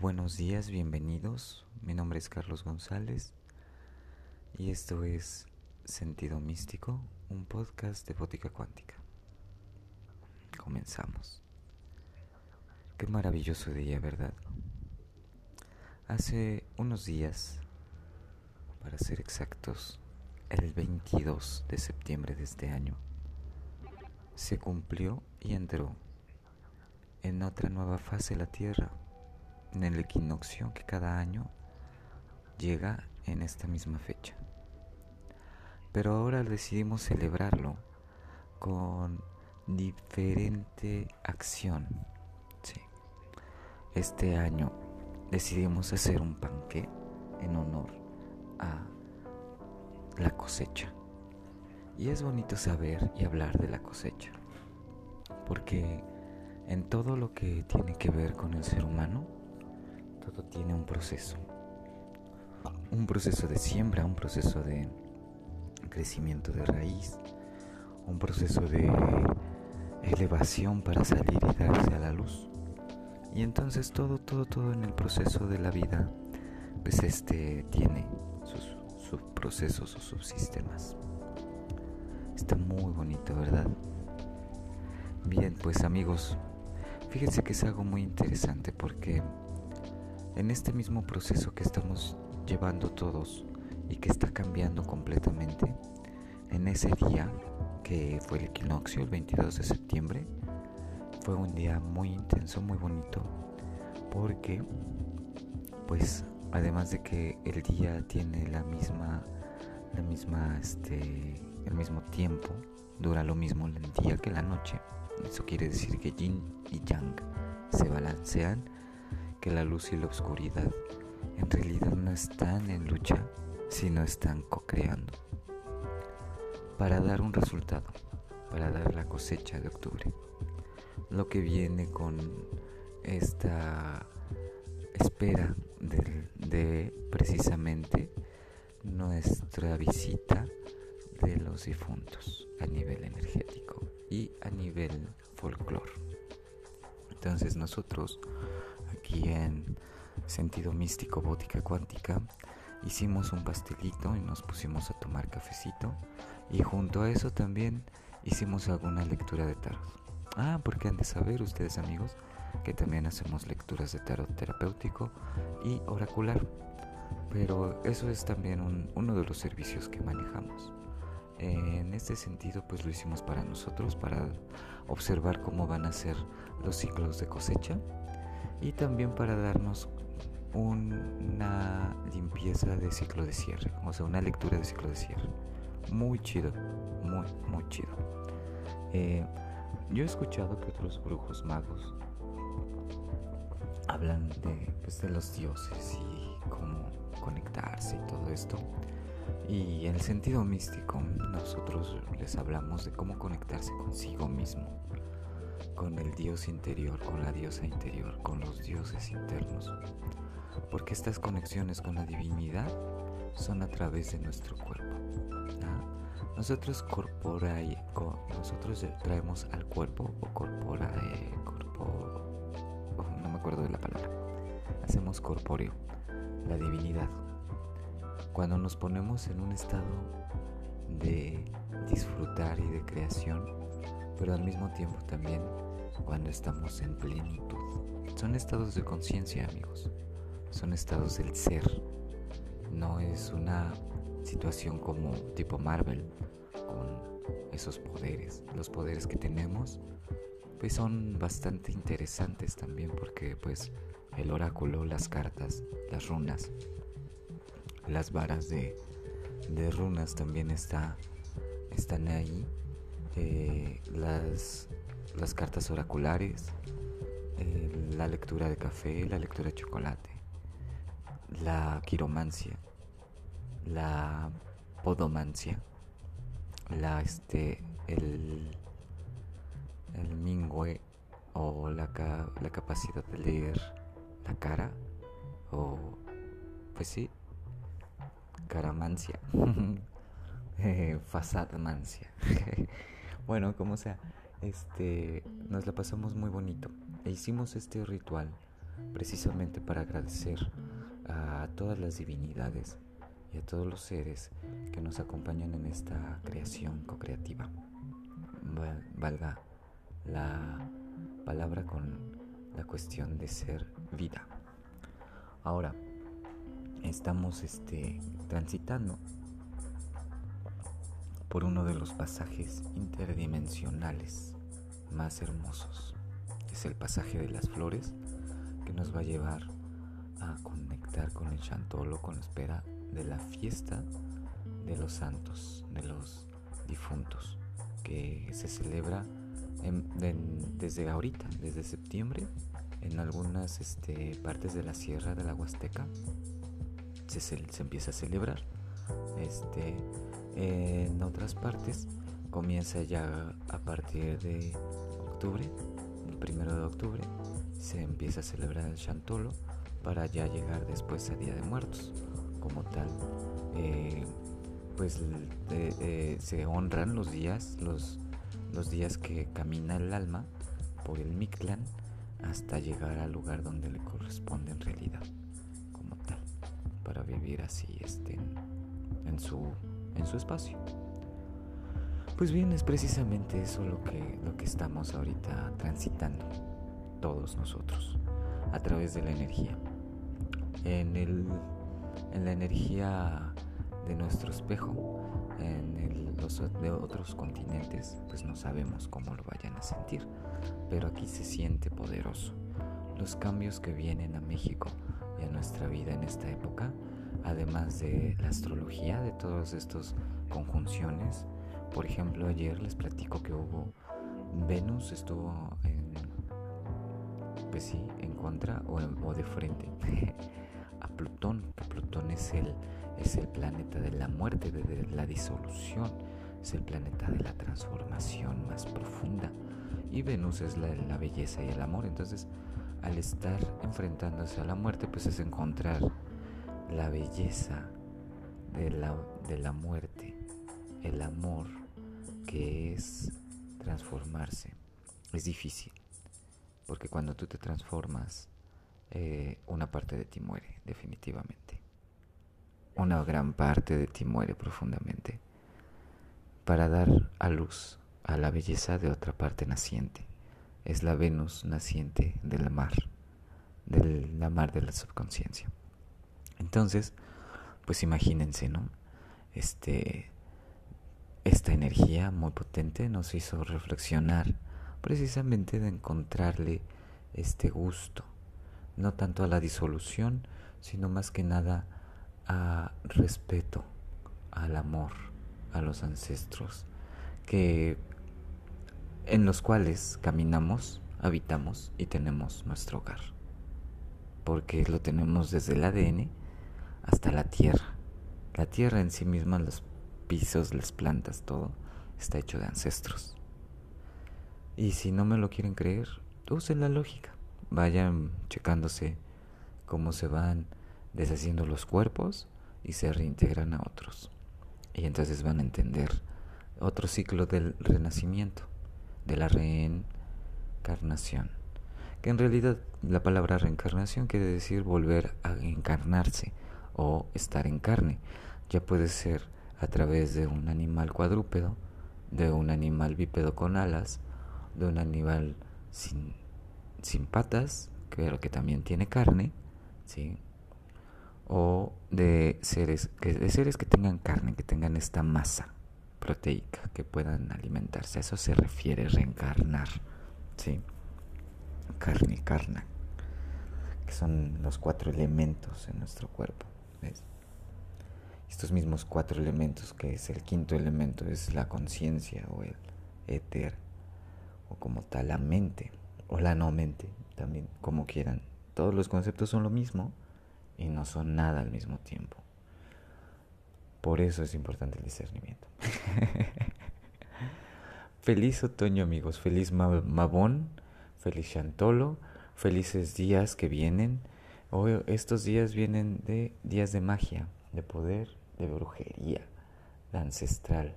buenos días, bienvenidos. Mi nombre es Carlos González y esto es Sentido Místico, un podcast de Bótica Cuántica. Comenzamos. Qué maravilloso día, ¿verdad? Hace unos días, para ser exactos, el 22 de septiembre de este año, se cumplió y entró en otra nueva fase la Tierra en el equinoccio que cada año llega en esta misma fecha. Pero ahora decidimos celebrarlo con diferente acción. Este año decidimos hacer un panque en honor a la cosecha. Y es bonito saber y hablar de la cosecha, porque en todo lo que tiene que ver con el ser humano, todo tiene un proceso. Un proceso de siembra, un proceso de crecimiento de raíz, un proceso de elevación para salir y darse a la luz. Y entonces todo, todo, todo en el proceso de la vida, pues este tiene sus subprocesos o subsistemas. Está muy bonito, ¿verdad? Bien, pues amigos, fíjense que es algo muy interesante porque en este mismo proceso que estamos llevando todos y que está cambiando completamente, en ese día que fue el equinoccio, el 22 de septiembre, fue un día muy intenso, muy bonito, porque pues además de que el día tiene la misma la misma este el mismo tiempo, dura lo mismo el día que la noche. Eso quiere decir que yin y yang se balancean la luz y la oscuridad en realidad no están en lucha, sino están co-creando para dar un resultado, para dar la cosecha de octubre. Lo que viene con esta espera de, de precisamente nuestra visita de los difuntos a nivel energético y a nivel folclore. Entonces nosotros aquí en Sentido Místico Bótica Cuántica, hicimos un pastelito y nos pusimos a tomar cafecito. Y junto a eso también hicimos alguna lectura de tarot. Ah, porque han de saber ustedes amigos que también hacemos lecturas de tarot terapéutico y oracular. Pero eso es también uno de los servicios que manejamos. En este sentido, pues lo hicimos para nosotros, para observar cómo van a ser los ciclos de cosecha y también para darnos una limpieza de ciclo de cierre, o sea, una lectura de ciclo de cierre. Muy chido, muy, muy chido. Eh, yo he escuchado que otros brujos magos hablan pues, de los dioses y cómo conectarse y todo esto. Y en el sentido místico, nosotros les hablamos de cómo conectarse consigo mismo con el Dios interior, con la diosa interior, con los dioses internos. Porque estas conexiones con la divinidad son a través de nuestro cuerpo. Nosotros corpora y, nosotros traemos al cuerpo o corpora, eh, oh, no me acuerdo de la palabra. Hacemos corpóreo, la divinidad. Cuando nos ponemos en un estado de disfrutar y de creación, pero al mismo tiempo también cuando estamos en plenitud. Son estados de conciencia, amigos. Son estados del ser. No es una situación como tipo Marvel, con esos poderes. Los poderes que tenemos, pues son bastante interesantes también porque pues el oráculo, las cartas, las runas, las varas de, runas también está, están ahí. Eh, las las cartas oraculares, eh, la lectura de café, la lectura de chocolate, la quiromancia, la podomancia, la este el el mingüe o la, la capacidad de leer la cara o pues sí caramancia eh, fasadmancia bueno como sea este, nos la pasamos muy bonito e hicimos este ritual precisamente para agradecer a todas las divinidades y a todos los seres que nos acompañan en esta creación co-creativa. Valga la palabra con la cuestión de ser vida. Ahora, estamos este, transitando por uno de los pasajes interdimensionales más hermosos. Es el pasaje de las flores que nos va a llevar a conectar con el chantolo, con la espera de la fiesta de los santos, de los difuntos, que se celebra desde ahorita, desde septiembre, en algunas este, partes de la sierra de la Huasteca, se, se empieza a celebrar. Este, en otras partes comienza ya a partir de octubre, el primero de octubre, se empieza a celebrar el Chantolo para ya llegar después a Día de Muertos. Como tal, eh, pues eh, se honran los días, los, los días que camina el alma por el Mictlán hasta llegar al lugar donde le corresponde en realidad, como tal, para vivir así este, en, su, en su espacio. Pues bien, es precisamente eso lo que, lo que estamos ahorita transitando todos nosotros a través de la energía. En, el, en la energía de nuestro espejo, en los de otros continentes, pues no sabemos cómo lo vayan a sentir, pero aquí se siente poderoso. Los cambios que vienen a México y a nuestra vida en esta época, además de la astrología, de todas estas conjunciones, por ejemplo, ayer les platico que hubo Venus estuvo en pues sí, en contra o, de frente a Plutón, Plutón es el, es el planeta de la muerte, de, la disolución, es el planeta de la transformación más profunda. Y Venus es la, la belleza y el amor. Entonces, al estar enfrentándose a la muerte, pues es encontrar la belleza de la, de la muerte, el amor que es transformarse. Es difícil. Porque cuando tú te transformas, eh, una parte de ti muere, definitivamente. Una gran parte de ti muere profundamente para dar a luz a la belleza de otra parte naciente. Es la Venus naciente del mar, de la mar de la subconsciencia. Entonces, pues imagínense, ¿no? Este, esta energía muy potente nos hizo reflexionar precisamente de encontrarle este gusto, no tanto a la disolución, sino más que nada a respeto, al amor, a los ancestros, que en los cuales caminamos, habitamos y tenemos nuestro hogar, porque lo tenemos desde el ADN la tierra. La tierra en sí misma, los pisos, las plantas, todo está hecho de ancestros. Y si no me lo quieren creer, usen la lógica. Vayan checándose cómo se van deshaciendo los cuerpos y se reintegran a otros. Y entonces van a entender otro ciclo del renacimiento, de la reencarnación. Que en realidad la palabra reencarnación quiere decir volver a encarnarse o estar en carne. Ya puede ser a través de un animal cuadrúpedo, de un animal bípedo con alas, de un animal sin, sin patas, pero que también tiene carne, ¿sí? o de seres, que, de seres que tengan carne, que tengan esta masa proteica, que puedan alimentarse. A eso se refiere reencarnar, ¿sí? Carne, carne, que son los cuatro elementos en nuestro cuerpo. Estos mismos cuatro elementos, que es el quinto elemento, es la conciencia o el éter, o como tal la mente o la no mente, también como quieran. Todos los conceptos son lo mismo y no son nada al mismo tiempo. Por eso es importante el discernimiento. feliz otoño amigos, feliz Mabón, feliz Chantolo, felices días que vienen. Estos días vienen de días de magia, de poder, de brujería, de ancestral,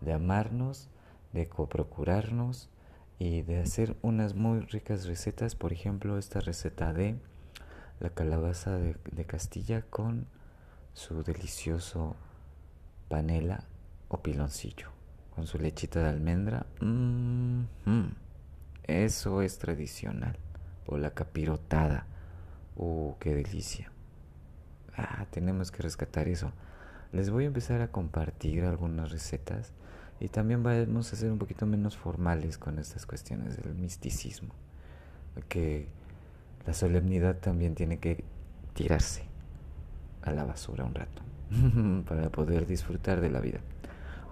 de amarnos, de coprocurarnos y de hacer unas muy ricas recetas, por ejemplo esta receta de la calabaza de, Castilla con su delicioso panela o piloncillo, con su lechita de almendra. Eso es tradicional. O la capirotada. ¡Uh, qué delicia! Ah, tenemos que rescatar eso. Les voy a empezar a compartir algunas recetas y también vamos a ser un poquito menos formales con estas cuestiones del misticismo. Que la solemnidad también tiene que tirarse a la basura un rato para poder disfrutar de la vida.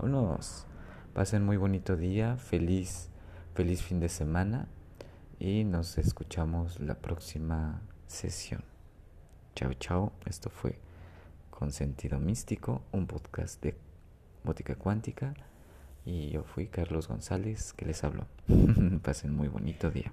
Unos pasen muy bonito día, feliz, feliz fin de semana y nos escuchamos la próxima sesión. Chao, chao. Esto fue Con Sentido Místico, un podcast de Bótica Cuántica. Y yo fui Carlos González que les habló. Pasen muy bonito día.